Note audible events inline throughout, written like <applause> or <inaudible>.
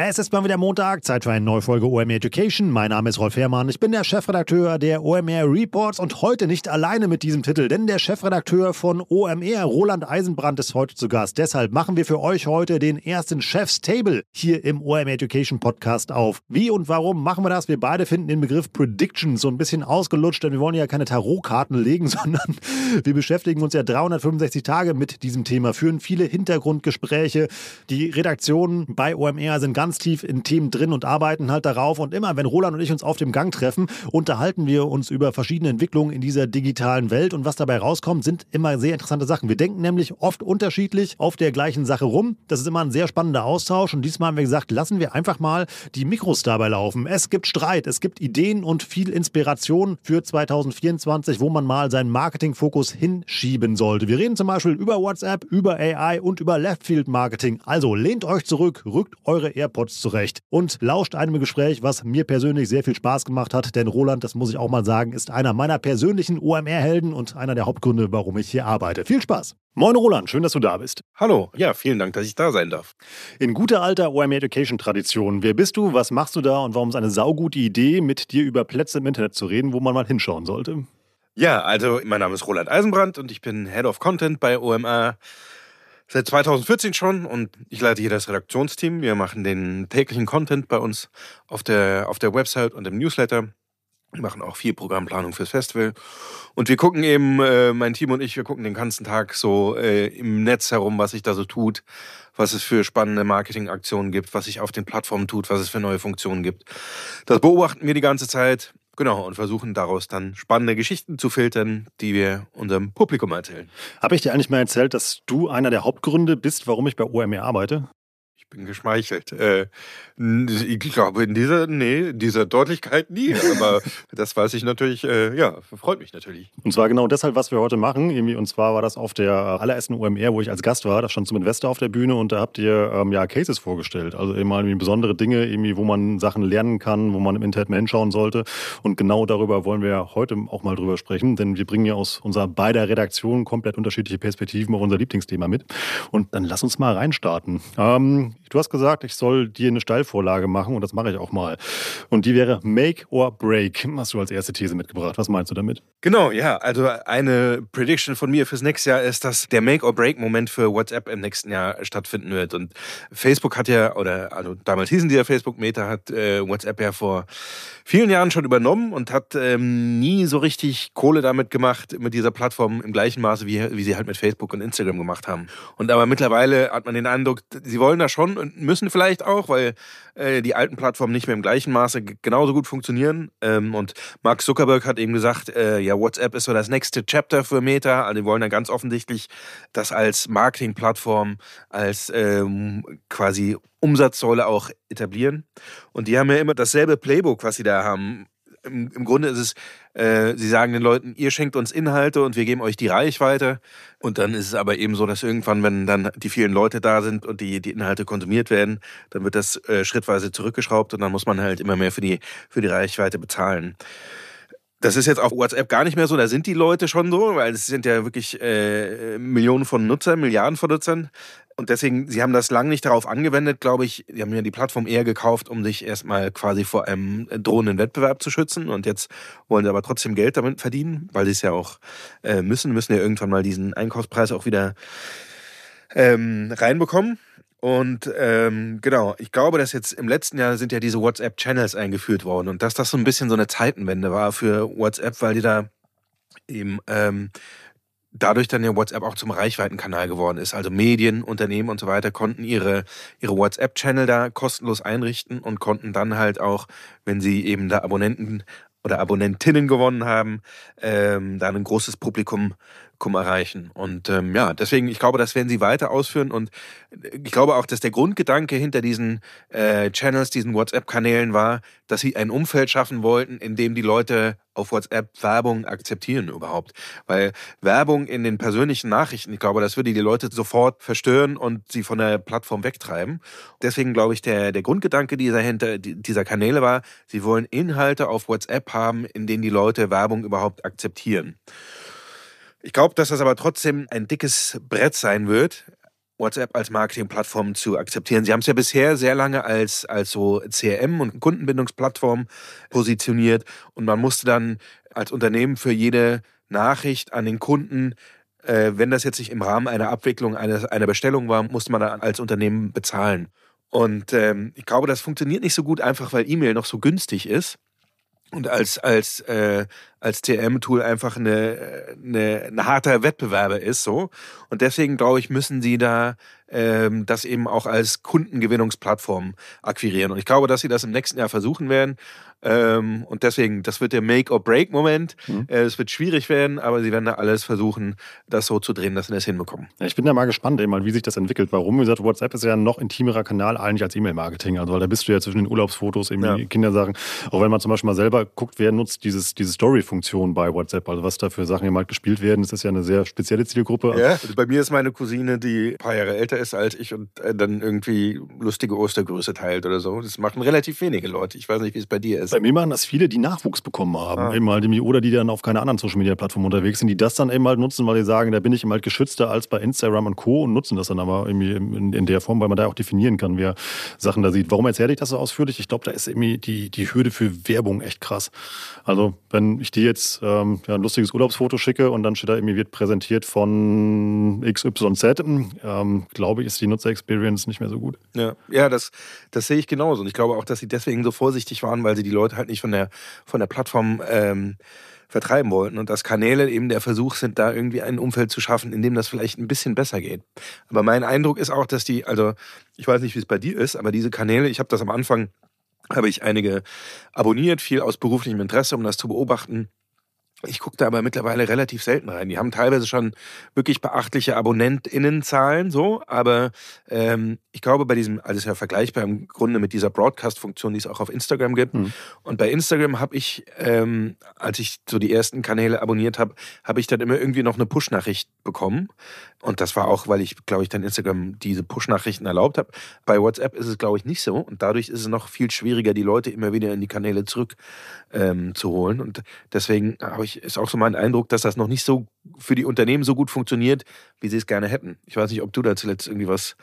Es ist mal wieder Montag, Zeit für eine neue Folge OMR Education. Mein Name ist Rolf Herrmann, ich bin der Chefredakteur der OMR Reports und heute nicht alleine mit diesem Titel, denn der Chefredakteur von OMR, Roland Eisenbrand, ist heute zu Gast. Deshalb machen wir für euch heute den ersten Chef's Table hier im OMR Education Podcast auf. Wie und warum machen wir das? Wir beide finden den Begriff Prediction so ein bisschen ausgelutscht, denn wir wollen ja keine Tarotkarten <laughs> legen, sondern wir beschäftigen uns ja 365 Tage mit diesem Thema, führen viele Hintergrundgespräche. Die Redaktionen bei OMR sind ganz ganz tief in Themen drin und arbeiten halt darauf. Und immer, wenn Roland und ich uns auf dem Gang treffen, unterhalten wir uns über verschiedene Entwicklungen in dieser digitalen Welt. Und was dabei rauskommt, sind immer sehr interessante Sachen. Wir denken nämlich oft unterschiedlich auf der gleichen Sache rum. Das ist immer ein sehr spannender Austausch. Und diesmal haben wir gesagt, lassen wir einfach mal die Mikros dabei laufen. Es gibt Streit, es gibt Ideen und viel Inspiration für 2024, wo man mal seinen Marketingfokus hinschieben sollte. Wir reden zum Beispiel über WhatsApp, über AI und über Leftfield Marketing. Also lehnt euch zurück, rückt eure AirPods AirPods zurecht und lauscht einem Gespräch, was mir persönlich sehr viel Spaß gemacht hat. Denn Roland, das muss ich auch mal sagen, ist einer meiner persönlichen OMR-Helden und einer der Hauptgründe, warum ich hier arbeite. Viel Spaß! Moin Roland, schön, dass du da bist. Hallo, ja, vielen Dank, dass ich da sein darf. In guter alter OMR Education Tradition, wer bist du, was machst du da und warum ist eine saugute Idee, mit dir über Plätze im Internet zu reden, wo man mal hinschauen sollte? Ja, also mein Name ist Roland Eisenbrand und ich bin Head of Content bei OMR seit 2014 schon und ich leite hier das Redaktionsteam. Wir machen den täglichen Content bei uns auf der, auf der Website und im Newsletter. Wir machen auch viel Programmplanung fürs Festival. Und wir gucken eben, äh, mein Team und ich, wir gucken den ganzen Tag so äh, im Netz herum, was sich da so tut, was es für spannende Marketingaktionen gibt, was sich auf den Plattformen tut, was es für neue Funktionen gibt. Das beobachten wir die ganze Zeit. Genau, und versuchen daraus dann spannende Geschichten zu filtern, die wir unserem Publikum erzählen. Habe ich dir eigentlich mal erzählt, dass du einer der Hauptgründe bist, warum ich bei OMR arbeite? Ich bin geschmeichelt. Äh, ich glaube, in dieser, nee, in dieser Deutlichkeit nie. Aber <laughs> das weiß ich natürlich, äh, ja, freut mich natürlich. Und zwar genau deshalb, was wir heute machen. Irgendwie, und zwar war das auf der allerersten OMR, wo ich als Gast war. Da stand zum Investor auf der Bühne und da habt ihr ähm, ja Cases vorgestellt. Also eben mal besondere Dinge, irgendwie, wo man Sachen lernen kann, wo man im Internet mal hinschauen sollte. Und genau darüber wollen wir heute auch mal drüber sprechen, denn wir bringen ja aus unserer beider Redaktion komplett unterschiedliche Perspektiven auf unser Lieblingsthema mit. Und dann lass uns mal reinstarten. Ähm, Du hast gesagt, ich soll dir eine Steilvorlage machen und das mache ich auch mal. Und die wäre Make or Break. Hast du als erste These mitgebracht. Was meinst du damit? Genau, ja. Also eine Prediction von mir fürs nächste Jahr ist, dass der Make or Break Moment für WhatsApp im nächsten Jahr stattfinden wird. Und Facebook hat ja, oder also damals hießen die ja Facebook Meta, hat äh, WhatsApp ja vor vielen Jahren schon übernommen und hat ähm, nie so richtig Kohle damit gemacht, mit dieser Plattform im gleichen Maße, wie, wie sie halt mit Facebook und Instagram gemacht haben. Und aber mittlerweile hat man den Eindruck, sie wollen da schon und müssen vielleicht auch, weil äh, die alten Plattformen nicht mehr im gleichen Maße genauso gut funktionieren. Ähm, und Mark Zuckerberg hat eben gesagt, äh, ja, WhatsApp ist so das nächste Chapter für Meta. Also die wollen dann ganz offensichtlich das als Marketingplattform, als ähm, quasi Umsatzsäule auch etablieren. Und die haben ja immer dasselbe Playbook, was sie da haben im, im Grunde ist es, äh, sie sagen den Leuten, ihr schenkt uns Inhalte und wir geben euch die Reichweite. Und dann ist es aber eben so, dass irgendwann, wenn dann die vielen Leute da sind und die, die Inhalte konsumiert werden, dann wird das äh, schrittweise zurückgeschraubt und dann muss man halt immer mehr für die, für die Reichweite bezahlen. Das ist jetzt auf WhatsApp gar nicht mehr so, da sind die Leute schon so, weil es sind ja wirklich äh, Millionen von Nutzern, Milliarden von Nutzern. Und deswegen, sie haben das lange nicht darauf angewendet, glaube ich. Sie haben ja die Plattform eher gekauft, um sich erstmal quasi vor einem drohenden Wettbewerb zu schützen. Und jetzt wollen sie aber trotzdem Geld damit verdienen, weil sie es ja auch äh, müssen, müssen ja irgendwann mal diesen Einkaufspreis auch wieder ähm, reinbekommen. Und ähm, genau, ich glaube, dass jetzt im letzten Jahr sind ja diese WhatsApp-Channels eingeführt worden und dass das so ein bisschen so eine Zeitenwende war für WhatsApp, weil die da eben ähm, dadurch dann ja WhatsApp auch zum Reichweitenkanal geworden ist. Also Medien, Unternehmen und so weiter konnten ihre, ihre WhatsApp-Channel da kostenlos einrichten und konnten dann halt auch, wenn sie eben da Abonnenten oder Abonnentinnen gewonnen haben, ähm, da ein großes Publikum Publikum erreichen. Und ähm, ja, deswegen, ich glaube, das werden sie weiter ausführen. Und ich glaube auch, dass der Grundgedanke hinter diesen äh, Channels, diesen WhatsApp-Kanälen war, dass sie ein Umfeld schaffen wollten, in dem die Leute auf WhatsApp Werbung akzeptieren überhaupt. Weil Werbung in den persönlichen Nachrichten, ich glaube, das würde die Leute sofort verstören und sie von der Plattform wegtreiben. Deswegen glaube ich, der, der Grundgedanke dieser, hinter, dieser Kanäle war, sie wollen Inhalte auf WhatsApp haben, in denen die Leute Werbung überhaupt akzeptieren. Ich glaube, dass das aber trotzdem ein dickes Brett sein wird, WhatsApp als Marketingplattform zu akzeptieren. Sie haben es ja bisher sehr lange als, als so CRM und Kundenbindungsplattform positioniert und man musste dann als Unternehmen für jede Nachricht an den Kunden, äh, wenn das jetzt nicht im Rahmen einer Abwicklung einer, Bestellung war, musste man dann als Unternehmen bezahlen. Und ähm, ich glaube, das funktioniert nicht so gut, einfach weil E-Mail noch so günstig ist und als, als, äh, als TM-Tool einfach eine, eine, ein harter Wettbewerber ist. so Und deswegen, glaube ich, müssen sie da ähm, das eben auch als Kundengewinnungsplattform akquirieren. Und ich glaube, dass sie das im nächsten Jahr versuchen werden. Ähm, und deswegen, das wird der Make-or-Break-Moment. Mhm. Äh, es wird schwierig werden, aber sie werden da alles versuchen, das so zu drehen, dass sie das hinbekommen. Ja, ich bin da mal gespannt, eben, wie sich das entwickelt. Warum? Wie gesagt, WhatsApp ist ja ein noch intimerer Kanal eigentlich als E-Mail-Marketing. Also, weil da bist du ja zwischen den Urlaubsfotos, eben ja. die Kindersachen. Auch wenn man zum Beispiel mal selber guckt, wer nutzt dieses, diese Story-Funktion bei WhatsApp. Also, was da für Sachen eben halt gespielt werden. Das ist ja eine sehr spezielle Zielgruppe. Ja, also bei mir ist meine Cousine, die ein paar Jahre älter ist als ich und äh, dann irgendwie lustige Ostergrüße teilt oder so. Das machen relativ wenige Leute. Ich weiß nicht, wie es bei dir ist. Bei mir machen das viele, die Nachwuchs bekommen haben. Ah. Eben halt, oder die dann auf keiner anderen Social Media Plattform unterwegs sind, die das dann eben halt nutzen, weil sie sagen, da bin ich eben halt geschützter als bei Instagram und Co. und nutzen das dann aber irgendwie in, in der Form, weil man da auch definieren kann, wer Sachen da sieht. Warum erzähle ich das so ausführlich? Ich glaube, da ist irgendwie die, die Hürde für Werbung echt krass. Also, wenn ich dir jetzt ähm, ja, ein lustiges Urlaubsfoto schicke und dann steht da irgendwie wird präsentiert von XYZ, ähm, glaube ich, ist die Nutzer-Experience nicht mehr so gut. Ja, ja das, das sehe ich genauso. Und ich glaube auch, dass sie deswegen so vorsichtig waren, weil sie die Leute halt nicht von der, von der Plattform ähm, vertreiben wollten und dass Kanäle eben der Versuch sind, da irgendwie ein Umfeld zu schaffen, in dem das vielleicht ein bisschen besser geht. Aber mein Eindruck ist auch, dass die, also ich weiß nicht, wie es bei dir ist, aber diese Kanäle, ich habe das am Anfang, habe ich einige abonniert, viel aus beruflichem Interesse, um das zu beobachten. Ich gucke da aber mittlerweile relativ selten rein. Die haben teilweise schon wirklich beachtliche AbonnentInnenzahlen, so, aber ähm, ich glaube, bei diesem, alles ja vergleichbar im Grunde mit dieser Broadcast-Funktion, die es auch auf Instagram gibt. Mhm. Und bei Instagram habe ich, ähm, als ich so die ersten Kanäle abonniert habe, habe ich dann immer irgendwie noch eine Push-Nachricht bekommen. Und das war auch, weil ich, glaube ich, dann Instagram diese Push-Nachrichten erlaubt habe. Bei WhatsApp ist es, glaube ich, nicht so. Und dadurch ist es noch viel schwieriger, die Leute immer wieder in die Kanäle zurück ähm, zu holen. Und deswegen habe ich, ist auch so mein Eindruck, dass das noch nicht so für die Unternehmen so gut funktioniert, wie sie es gerne hätten. Ich weiß nicht, ob du da zuletzt irgendwie was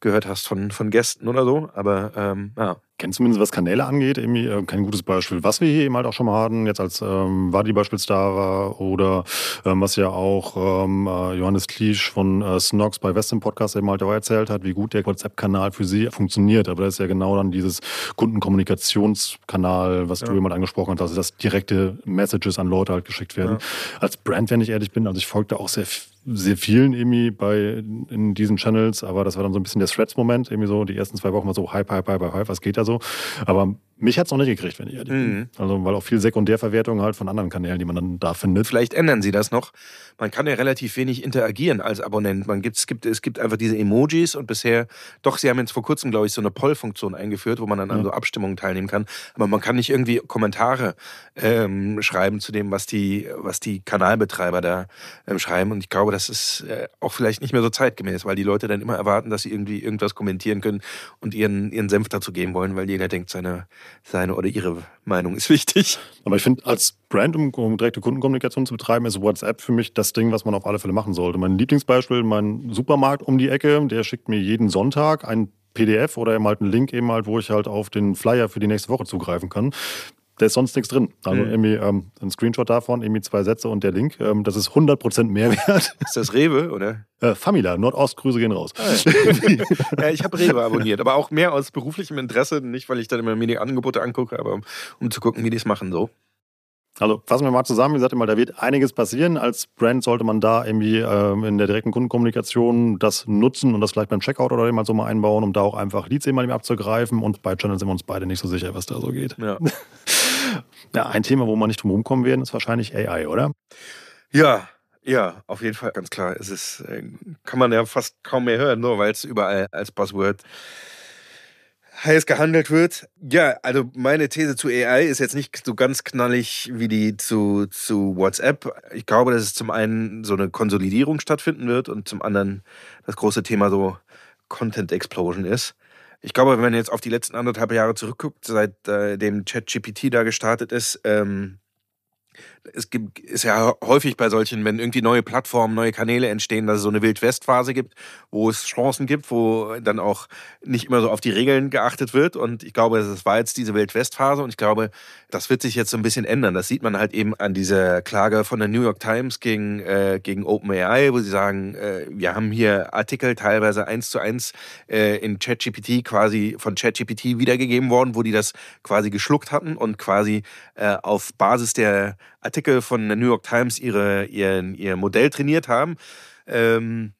gehört hast von, von Gästen oder so, aber ähm, ja kenne zumindest, was Kanäle angeht, irgendwie äh, kein gutes Beispiel. Was wir hier eben halt auch schon mal hatten, jetzt als ähm, Wadi beispielsweise oder ähm, was ja auch ähm, äh, Johannes Kliesch von äh, Snox bei Westin Podcast eben halt auch erzählt hat, wie gut der WhatsApp-Kanal für sie funktioniert. Aber das ist ja genau dann dieses Kundenkommunikationskanal, was ja. du eben halt angesprochen hast, also dass direkte Messages an Leute halt geschickt werden. Ja. Als Brand, wenn ich ehrlich bin, also ich folgte auch sehr sehr vielen irgendwie bei in diesen Channels, aber das war dann so ein bisschen der Threads-Moment, irgendwie so die ersten zwei Wochen war so Hype, Hype, Hype, Hype, was geht da so? Aber mich hat es noch nicht gekriegt, wenn ich ehrlich mhm. bin. Also, weil auch viel Sekundärverwertung halt von anderen Kanälen, die man dann da findet. Vielleicht ändern sie das noch. Man kann ja relativ wenig interagieren als Abonnent. Man gibt, es, gibt, es gibt einfach diese Emojis und bisher, doch, sie haben jetzt vor kurzem, glaube ich, so eine Poll-Funktion eingeführt, wo man dann an so Abstimmungen teilnehmen kann. Aber man kann nicht irgendwie Kommentare ähm, schreiben zu dem, was die, was die Kanalbetreiber da ähm, schreiben. Und ich glaube, das ist äh, auch vielleicht nicht mehr so zeitgemäß, weil die Leute dann immer erwarten, dass sie irgendwie irgendwas kommentieren können und ihren, ihren Senf dazu geben wollen, weil jeder denkt, seine seine oder ihre Meinung ist wichtig. <laughs> Aber ich finde, als Brand, um, direkte Kundenkommunikation zu betreiben, ist WhatsApp für mich das Ding, was man auf alle Fälle machen sollte. Mein Lieblingsbeispiel, mein Supermarkt um die Ecke, der schickt mir jeden Sonntag ein PDF oder eben halt einen Link eben halt, wo ich halt auf den Flyer für die nächste Woche zugreifen kann da ist sonst nichts drin. Also mhm. irgendwie ähm, ein Screenshot davon, irgendwie zwei Sätze und der Link. Ähm, das ist 100% Mehrwert. <laughs> Ist das Rewe, oder? Äh, Famila, Nordostgrüße gehen raus. Ah, <laughs> ja, ich habe Rewe abonniert, aber auch mehr aus beruflichem Interesse, nicht weil ich dann immer mir die Angebote angucke, aber um, um zu gucken, wie die es machen so. Also fassen wir mal zusammen, wie gesagt, mal, da wird einiges passieren. Als Brand sollte man da irgendwie ähm, in der direkten Kundenkommunikation das nutzen und das vielleicht beim Checkout oder mal so mal einbauen, um da auch einfach Leads eben mal abzugreifen. Und bei Channels sind wir uns beide nicht so sicher, was da so geht. Ja. <laughs> Ja, ein Thema, wo man nicht drum kommen werden, ist wahrscheinlich AI, oder? Ja, Ja, auf jeden Fall, ganz klar. Es ist, äh, kann man ja fast kaum mehr hören, nur weil es überall als Buzzword heiß gehandelt wird. Ja, also meine These zu AI ist jetzt nicht so ganz knallig wie die zu, zu WhatsApp. Ich glaube, dass es zum einen so eine Konsolidierung stattfinden wird und zum anderen das große Thema so Content Explosion ist. Ich glaube, wenn man jetzt auf die letzten anderthalb Jahre zurückguckt, seit äh, dem ChatGPT da gestartet ist, ähm, es gibt, ist ja häufig bei solchen, wenn irgendwie neue Plattformen, neue Kanäle entstehen, dass es so eine Wildwestphase gibt, wo es Chancen gibt, wo dann auch nicht immer so auf die Regeln geachtet wird. Und ich glaube, es war jetzt diese Wildwestphase und ich glaube, das wird sich jetzt so ein bisschen ändern. Das sieht man halt eben an dieser Klage von der New York Times gegen, äh, gegen OpenAI, wo sie sagen, äh, wir haben hier Artikel teilweise eins zu eins äh, in ChatGPT quasi von ChatGPT wiedergegeben worden, wo die das quasi geschluckt hatten und quasi äh, auf Basis der Artikel von der New York Times ihre, ihr, ihr Modell trainiert haben. Ähm,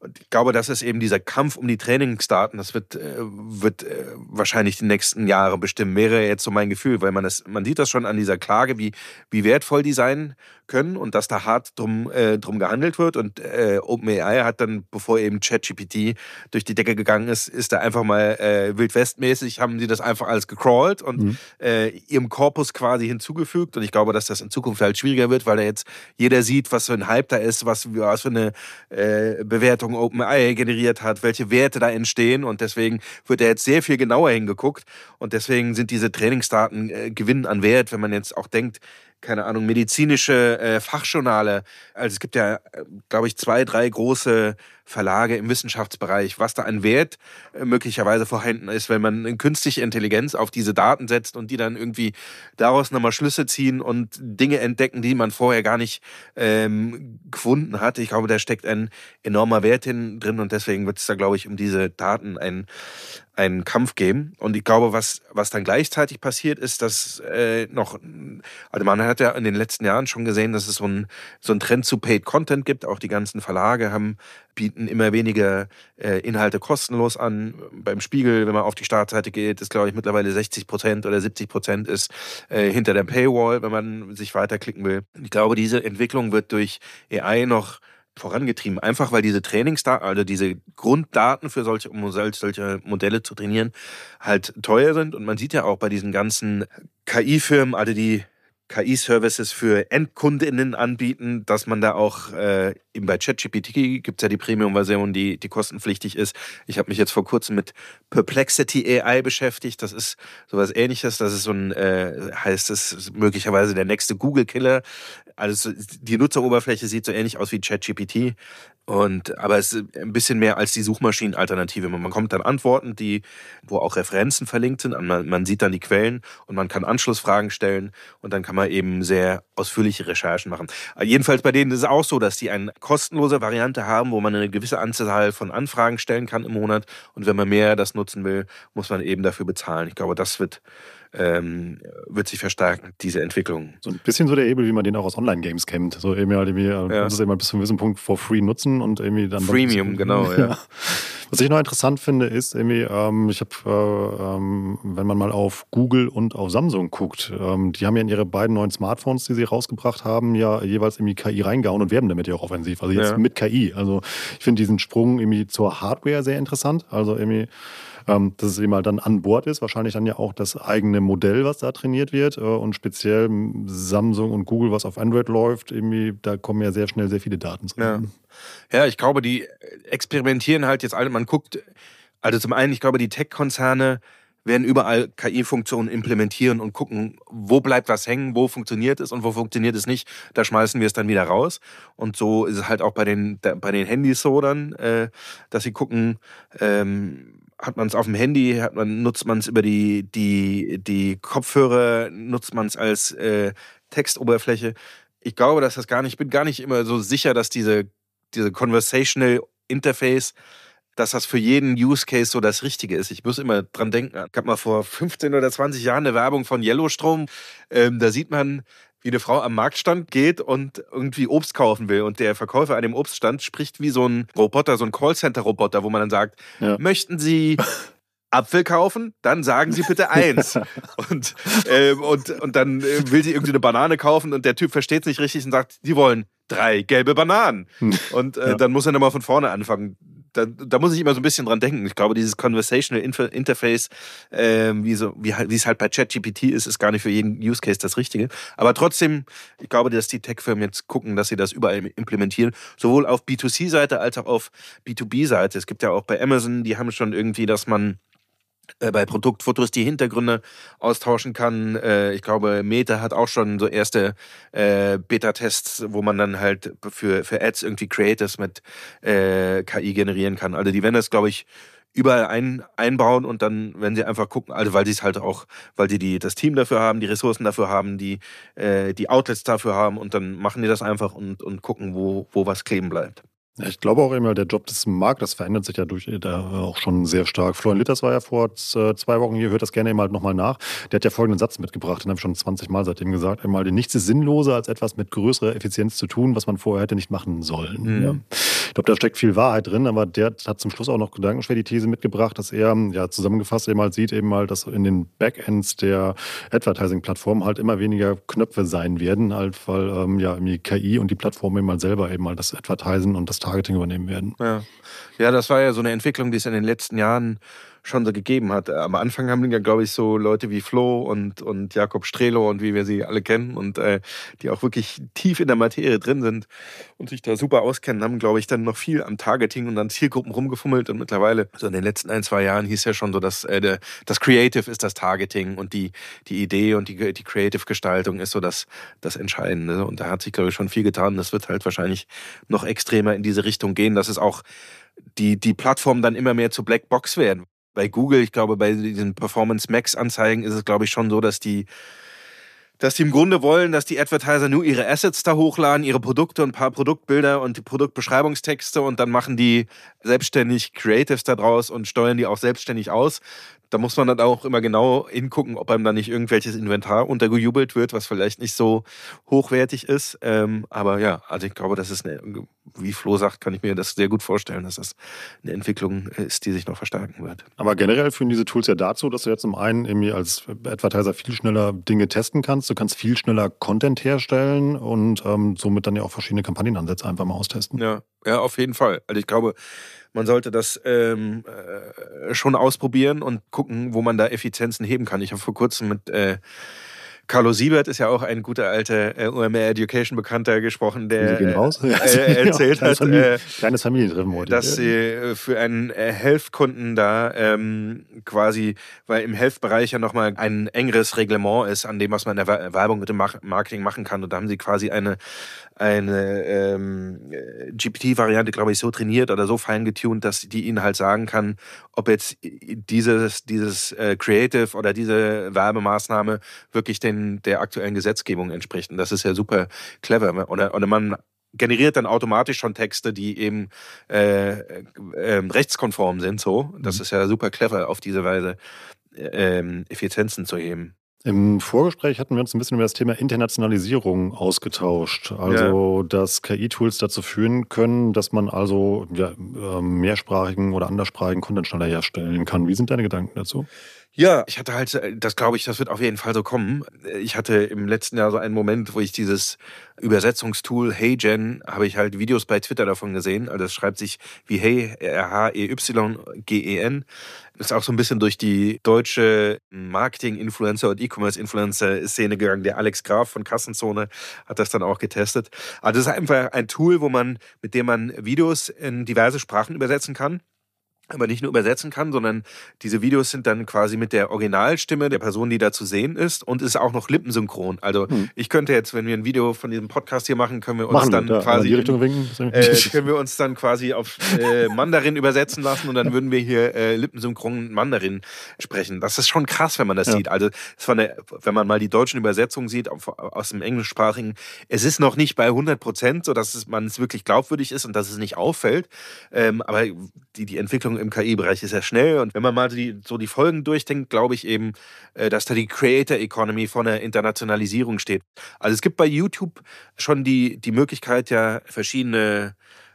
und ich glaube, das ist eben dieser Kampf um die Trainingsdaten. Das wird, äh, wird äh, wahrscheinlich die nächsten Jahre bestimmen. Wäre jetzt so mein Gefühl, weil man das, man sieht das schon an dieser Klage, wie, wie wertvoll die sein können und dass da hart drum, äh, drum gehandelt wird. Und äh, OpenAI hat dann, bevor eben ChatGPT durch die Decke gegangen ist, ist da einfach mal wildwestmäßig, haben sie das einfach alles gecrawlt und mhm. ihrem Korpus quasi hinzugefügt. Und ich glaube, dass das in Zukunft halt schwieriger wird, weil da jetzt jeder sieht, was für ein Hype da ist, was, was für eine äh, Bewertung OpenAI generiert hat, welche Werte da entstehen. Und deswegen wird da jetzt sehr viel genauer hingeguckt. Und deswegen sind diese Trainingsdaten äh, gewinnen an Wert, wenn man jetzt auch denkt, keine Ahnung, medizinische äh, Fachjournale. Also es gibt ja, äh, glaube ich, zwei, drei große Verlage im Wissenschaftsbereich, was da an Wert äh, möglicherweise vorhanden ist, wenn man künstliche Intelligenz auf diese Daten setzt und die dann irgendwie daraus nochmal Schlüsse ziehen und Dinge entdecken, die man vorher gar nicht ähm, gefunden hat. Ich glaube, da steckt ein enormer Wert hin, drin und deswegen wird es da, glaube ich, um diese Daten ein, einen Kampf geben. Und ich glaube, was, was dann gleichzeitig passiert, ist, dass äh, noch, also man hat ja in den letzten Jahren schon gesehen, dass es so ein, so ein Trend zu Paid Content gibt. Auch die ganzen Verlage haben, bieten immer weniger äh, Inhalte kostenlos an. Beim Spiegel, wenn man auf die Startseite geht, ist, glaube ich, mittlerweile 60 Prozent oder 70 Prozent ist äh, hinter der Paywall, wenn man sich weiterklicken will. Ich glaube, diese Entwicklung wird durch AI noch vorangetrieben. Einfach weil diese Trainingsdaten, also diese Grunddaten für solche, um solche Modelle zu trainieren, halt teuer sind. Und man sieht ja auch bei diesen ganzen KI-Firmen, also die KI-Services für EndkundInnen anbieten, dass man da auch äh, eben bei ChatGPT gibt es ja die Premium-Version, die, die kostenpflichtig ist. Ich habe mich jetzt vor kurzem mit Perplexity AI beschäftigt. Das ist sowas ähnliches. Das ist so ein, äh, heißt es möglicherweise der nächste Google-Killer. Also die Nutzeroberfläche sieht so ähnlich aus wie ChatGPT. Und, aber es ist ein bisschen mehr als die Suchmaschinenalternative. Man bekommt dann Antworten, die, wo auch Referenzen verlinkt sind. Man, man sieht dann die Quellen und man kann Anschlussfragen stellen und dann kann man eben sehr ausführliche Recherchen machen. Jedenfalls bei denen ist es auch so, dass die eine kostenlose Variante haben, wo man eine gewisse Anzahl von Anfragen stellen kann im Monat. Und wenn man mehr das nutzen will, muss man eben dafür bezahlen. Ich glaube, das wird ähm, wird sich verstärken, diese Entwicklung. So ein bisschen so der Ebel, wie man den auch aus Online-Games kennt. So irgendwie halt irgendwie, äh, ja. muss es eben bis zu einem gewissen Punkt for free nutzen und irgendwie dann. Freemium, genau, <laughs> ja. Was ich noch interessant finde, ist irgendwie, ähm, ich habe, äh, ähm, wenn man mal auf Google und auf Samsung guckt, ähm, die haben ja in ihre beiden neuen Smartphones, die sie rausgebracht haben, ja jeweils irgendwie KI reingehauen und werben damit ja auch offensiv. Also jetzt ja. mit KI. Also ich finde diesen Sprung irgendwie zur Hardware sehr interessant. Also irgendwie dass es eben halt dann an Bord ist. Wahrscheinlich dann ja auch das eigene Modell, was da trainiert wird. Äh, und speziell Samsung und Google, was auf Android läuft, irgendwie, da kommen ja sehr schnell sehr viele Daten zusammen. Ja. ja, ich glaube, die experimentieren halt jetzt alle. Man guckt, also zum einen, ich glaube, die Tech-Konzerne werden überall KI-Funktionen implementieren und gucken, wo bleibt was hängen, wo funktioniert es und wo funktioniert es nicht. Da schmeißen wir es dann wieder raus. Und so ist es halt auch bei den, bei den Handys so dann, äh, dass sie gucken, ähm, hat man es auf dem Handy, hat man, nutzt man es über die, die, die Kopfhörer, nutzt man es als äh, Textoberfläche. Ich glaube, dass das gar nicht, ich bin gar nicht immer so sicher, dass diese, diese Conversational Interface, dass das für jeden Use Case so das Richtige ist. Ich muss immer dran denken. Ich habe mal vor 15 oder 20 Jahren eine Werbung von Yellowstrom. Ähm, da sieht man, wie eine Frau am Marktstand geht und irgendwie Obst kaufen will. Und der Verkäufer an dem Obststand spricht wie so ein Roboter, so ein Callcenter-Roboter, wo man dann sagt, ja. möchten Sie Apfel kaufen, dann sagen Sie bitte eins. <laughs> und, äh, und, und dann äh, will sie irgendwie eine Banane kaufen und der Typ versteht es nicht richtig und sagt, Sie wollen drei gelbe Bananen. Und äh, ja. dann muss er nochmal von vorne anfangen. Da, da, muss ich immer so ein bisschen dran denken. Ich glaube, dieses Conversational Interface, äh, wie, so, wie, wie es halt bei ChatGPT ist, ist gar nicht für jeden Use Case das Richtige. Aber trotzdem, ich glaube, dass die Tech-Firmen jetzt gucken, dass sie das überall implementieren. Sowohl auf B2C-Seite als auch auf B2B-Seite. Es gibt ja auch bei Amazon, die haben schon irgendwie, dass man bei Produktfotos die Hintergründe austauschen kann. Äh, ich glaube, Meta hat auch schon so erste äh, Beta-Tests, wo man dann halt für, für Ads irgendwie Creators mit KI generieren kann. Also die werden das, glaube ich, überall ein, einbauen und dann, wenn sie einfach gucken, also weil sie es halt auch, weil sie die, das Team dafür haben, die Ressourcen dafür haben, die, äh, die Outlets dafür haben und dann machen die das einfach und, und gucken, wo, wo was kleben bleibt. Ich glaube auch immer, der Job des Markters verändert sich ja durch äh, da auch schon sehr stark. Florian Litters war ja vor äh, zwei Wochen hier, hört das gerne eben halt nochmal nach. Der hat ja folgenden Satz mitgebracht, den habe ich schon 20 Mal seitdem gesagt. Einmal, nichts ist sinnloser, als etwas mit größerer Effizienz zu tun, was man vorher hätte nicht machen sollen. Mhm. Ja. Ich glaube, da steckt viel Wahrheit drin, aber der hat zum Schluss auch noch gedankenschwer die These mitgebracht, dass er ja zusammengefasst eben halt sieht, eben halt, dass in den Backends der Advertising-Plattform halt immer weniger Knöpfe sein werden, halt, weil ähm, ja die KI und die Plattform eben halt selber eben halt das Advertisen und das Targeting übernehmen werden. Ja. ja, das war ja so eine Entwicklung, die es in den letzten Jahren schon so gegeben hat. Am Anfang haben ja, glaube ich, so Leute wie Flo und, und Jakob Strelo und wie wir sie alle kennen und äh, die auch wirklich tief in der Materie drin sind und sich da super auskennen, haben, glaube ich, dann noch viel am Targeting und an Zielgruppen rumgefummelt und mittlerweile, so in den letzten ein, zwei Jahren hieß ja schon so, dass äh, das Creative ist das Targeting und die, die Idee und die, die Creative-Gestaltung ist so das, das Entscheidende. Und da hat sich, glaube ich, schon viel getan. Das wird halt wahrscheinlich noch extremer in diese Richtung gehen, dass es auch die, die Plattformen dann immer mehr zu Blackbox werden bei Google, ich glaube, bei diesen Performance Max Anzeigen ist es, glaube ich, schon so, dass die, dass die im Grunde wollen, dass die Advertiser nur ihre Assets da hochladen, ihre Produkte und ein paar Produktbilder und die Produktbeschreibungstexte und dann machen die selbstständig Creatives da draus und steuern die auch selbstständig aus da muss man dann auch immer genau hingucken, ob einem da nicht irgendwelches Inventar untergejubelt wird, was vielleicht nicht so hochwertig ist. Ähm, aber ja, also ich glaube, das ist eine, wie Flo sagt, kann ich mir das sehr gut vorstellen, dass das eine Entwicklung ist, die sich noch verstärken wird. Aber generell führen diese Tools ja dazu, dass du jetzt zum einen irgendwie als Advertiser viel schneller Dinge testen kannst. Du kannst viel schneller Content herstellen und ähm, somit dann ja auch verschiedene Kampagnenansätze einfach mal austesten. Ja, ja, auf jeden Fall. Also ich glaube, man sollte das ähm, äh, schon ausprobieren und gucken, wo man da Effizienzen heben kann. Ich habe vor kurzem mit äh, Carlo Siebert ist ja auch ein guter alter äh, OMR Education Bekannter gesprochen, der äh, äh, <laughs> erzählt hat, äh, kleines Familientreffen heute. dass sie äh, für einen äh, Health-Kunden da ähm, quasi, weil im Health-Bereich ja nochmal ein engeres Reglement ist, an dem, was man in der Werbung mit dem Marketing machen kann. Und da haben sie quasi eine eine ähm, GPT-Variante, glaube ich, so trainiert oder so fein getuned, dass die ihnen halt sagen kann, ob jetzt dieses, dieses äh, Creative oder diese Werbemaßnahme wirklich den, der aktuellen Gesetzgebung entspricht. Und das ist ja super clever. Oder, oder man generiert dann automatisch schon Texte, die eben äh, äh, rechtskonform sind. So, das mhm. ist ja super clever, auf diese Weise äh, Effizienzen zu heben. Im Vorgespräch hatten wir uns ein bisschen über das Thema Internationalisierung ausgetauscht. Also, ja. dass KI-Tools dazu führen können, dass man also ja, ähm, mehrsprachigen oder anderssprachigen Content schneller herstellen kann. Wie sind deine Gedanken dazu? Ja, ich hatte halt, äh, das glaube ich, das wird auf jeden Fall so kommen. Ich hatte im letzten Jahr so einen Moment, wo ich dieses Übersetzungstool HeyGen, habe ich halt Videos bei Twitter davon gesehen. Also es schreibt sich wie Hey, R-H-E-Y-G-E-N. Ist auch so ein bisschen durch die deutsche Marketing-Influencer und E-Commerce-Influencer-Szene gegangen. Der Alex Graf von Kassenzone hat das dann auch getestet. Also das ist einfach ein Tool, wo man, mit dem man Videos in diverse Sprachen übersetzen kann aber nicht nur übersetzen kann, sondern diese Videos sind dann quasi mit der Originalstimme der Person, die da zu sehen ist und ist auch noch lippensynchron. Also hm. ich könnte jetzt, wenn wir ein Video von diesem Podcast hier machen, können wir uns machen dann wir, quasi in. Äh, können wir uns dann quasi auf äh, Mandarin übersetzen lassen und dann würden wir hier äh, lippensynchron Mandarin sprechen. Das ist schon krass, wenn man das ja. sieht. Also eine, wenn man mal die deutschen Übersetzungen sieht auf, aus dem englischsprachigen, es ist noch nicht bei 100 Prozent, so dass es, man es wirklich glaubwürdig ist und dass es nicht auffällt. Ähm, aber die, die Im KI-Bereich ist ja schnell. Und wenn man mal die, so die Folgen durchdenkt, glaube ich eben, äh, dass da die Creator Economy von der Internationalisierung steht. Also es gibt bei YouTube schon die, die Möglichkeit, ja verschiedene